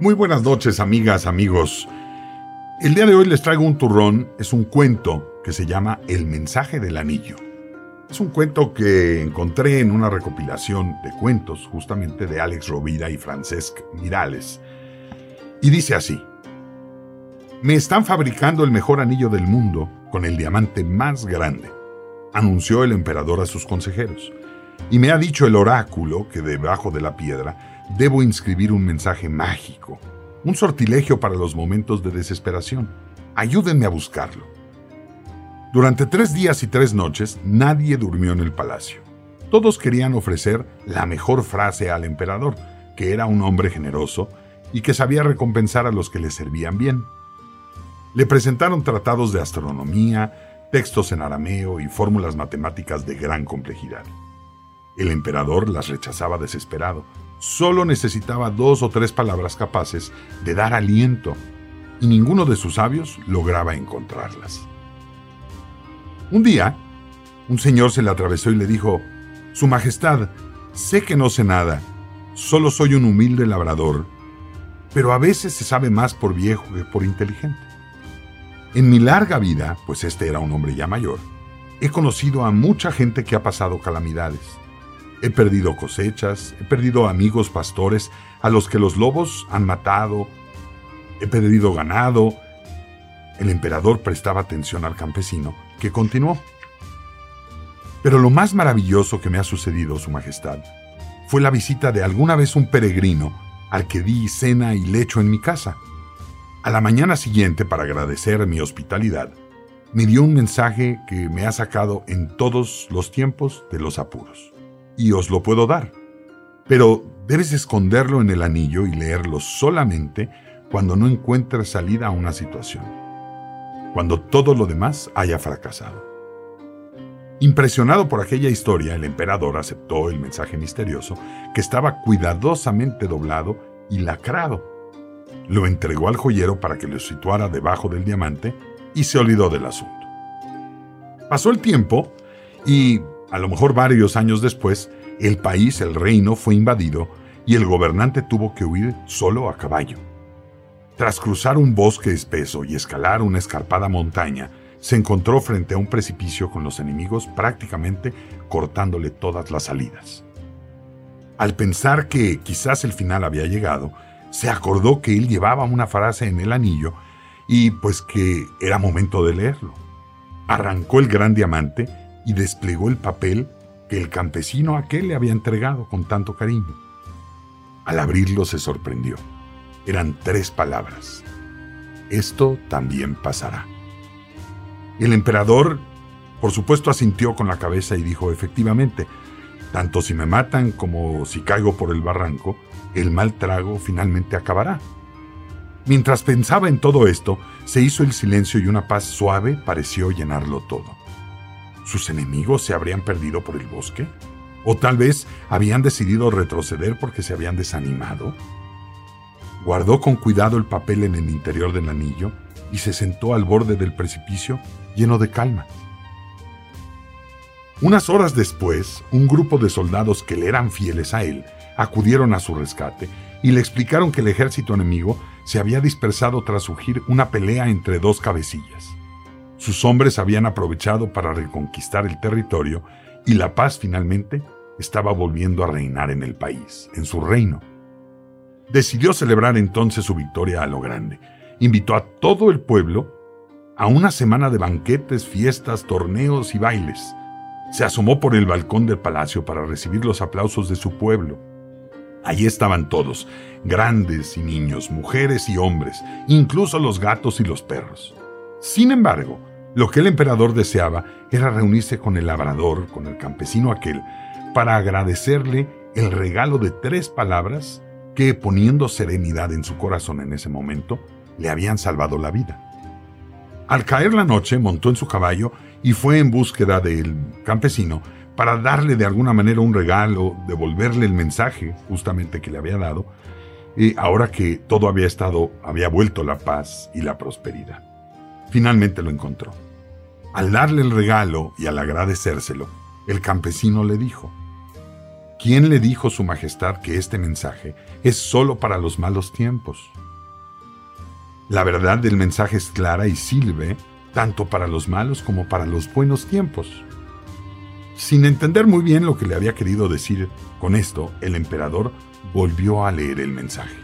Muy buenas noches, amigas, amigos. El día de hoy les traigo un turrón, es un cuento que se llama El mensaje del anillo. Es un cuento que encontré en una recopilación de cuentos justamente de Alex Rovira y Francesc Mirales. Y dice así, Me están fabricando el mejor anillo del mundo con el diamante más grande, anunció el emperador a sus consejeros. Y me ha dicho el oráculo que debajo de la piedra debo inscribir un mensaje mágico, un sortilegio para los momentos de desesperación. Ayúdenme a buscarlo. Durante tres días y tres noches nadie durmió en el palacio. Todos querían ofrecer la mejor frase al emperador, que era un hombre generoso y que sabía recompensar a los que le servían bien. Le presentaron tratados de astronomía, textos en arameo y fórmulas matemáticas de gran complejidad. El emperador las rechazaba desesperado, solo necesitaba dos o tres palabras capaces de dar aliento, y ninguno de sus sabios lograba encontrarlas. Un día, un señor se le atravesó y le dijo, Su Majestad, sé que no sé nada, solo soy un humilde labrador, pero a veces se sabe más por viejo que por inteligente. En mi larga vida, pues este era un hombre ya mayor, he conocido a mucha gente que ha pasado calamidades He perdido cosechas, he perdido amigos pastores a los que los lobos han matado, he perdido ganado. El emperador prestaba atención al campesino, que continuó. Pero lo más maravilloso que me ha sucedido, Su Majestad, fue la visita de alguna vez un peregrino al que di cena y lecho en mi casa. A la mañana siguiente, para agradecer mi hospitalidad, me dio un mensaje que me ha sacado en todos los tiempos de los apuros y os lo puedo dar. Pero debes esconderlo en el anillo y leerlo solamente cuando no encuentres salida a una situación, cuando todo lo demás haya fracasado. Impresionado por aquella historia, el emperador aceptó el mensaje misterioso que estaba cuidadosamente doblado y lacrado. Lo entregó al joyero para que lo situara debajo del diamante y se olvidó del asunto. Pasó el tiempo y a lo mejor varios años después, el país, el reino, fue invadido y el gobernante tuvo que huir solo a caballo. Tras cruzar un bosque espeso y escalar una escarpada montaña, se encontró frente a un precipicio con los enemigos prácticamente cortándole todas las salidas. Al pensar que quizás el final había llegado, se acordó que él llevaba una frase en el anillo y pues que era momento de leerlo. Arrancó el gran diamante y desplegó el papel que el campesino aquel le había entregado con tanto cariño. Al abrirlo se sorprendió. Eran tres palabras. Esto también pasará. El emperador, por supuesto, asintió con la cabeza y dijo, efectivamente, tanto si me matan como si caigo por el barranco, el mal trago finalmente acabará. Mientras pensaba en todo esto, se hizo el silencio y una paz suave pareció llenarlo todo. ¿Sus enemigos se habrían perdido por el bosque? ¿O tal vez habían decidido retroceder porque se habían desanimado? Guardó con cuidado el papel en el interior del anillo y se sentó al borde del precipicio lleno de calma. Unas horas después, un grupo de soldados que le eran fieles a él acudieron a su rescate y le explicaron que el ejército enemigo se había dispersado tras surgir una pelea entre dos cabecillas. Sus hombres habían aprovechado para reconquistar el territorio y la paz finalmente estaba volviendo a reinar en el país, en su reino. Decidió celebrar entonces su victoria a lo grande. Invitó a todo el pueblo a una semana de banquetes, fiestas, torneos y bailes. Se asomó por el balcón del palacio para recibir los aplausos de su pueblo. Allí estaban todos, grandes y niños, mujeres y hombres, incluso los gatos y los perros. Sin embargo, lo que el emperador deseaba era reunirse con el labrador, con el campesino aquel, para agradecerle el regalo de tres palabras que, poniendo serenidad en su corazón en ese momento, le habían salvado la vida. Al caer la noche, montó en su caballo y fue en búsqueda del campesino para darle de alguna manera un regalo, devolverle el mensaje justamente que le había dado, y ahora que todo había estado, había vuelto la paz y la prosperidad. Finalmente lo encontró. Al darle el regalo y al agradecérselo, el campesino le dijo, ¿quién le dijo su majestad que este mensaje es solo para los malos tiempos? La verdad del mensaje es clara y sirve tanto para los malos como para los buenos tiempos. Sin entender muy bien lo que le había querido decir con esto, el emperador volvió a leer el mensaje.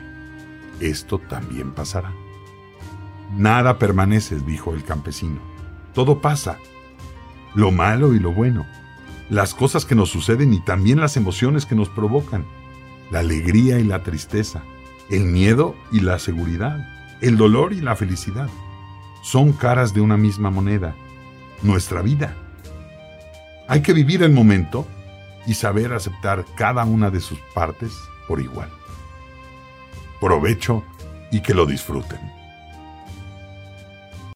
Esto también pasará. Nada permanece, dijo el campesino. Todo pasa. Lo malo y lo bueno. Las cosas que nos suceden y también las emociones que nos provocan. La alegría y la tristeza. El miedo y la seguridad. El dolor y la felicidad. Son caras de una misma moneda. Nuestra vida. Hay que vivir el momento y saber aceptar cada una de sus partes por igual. Provecho y que lo disfruten.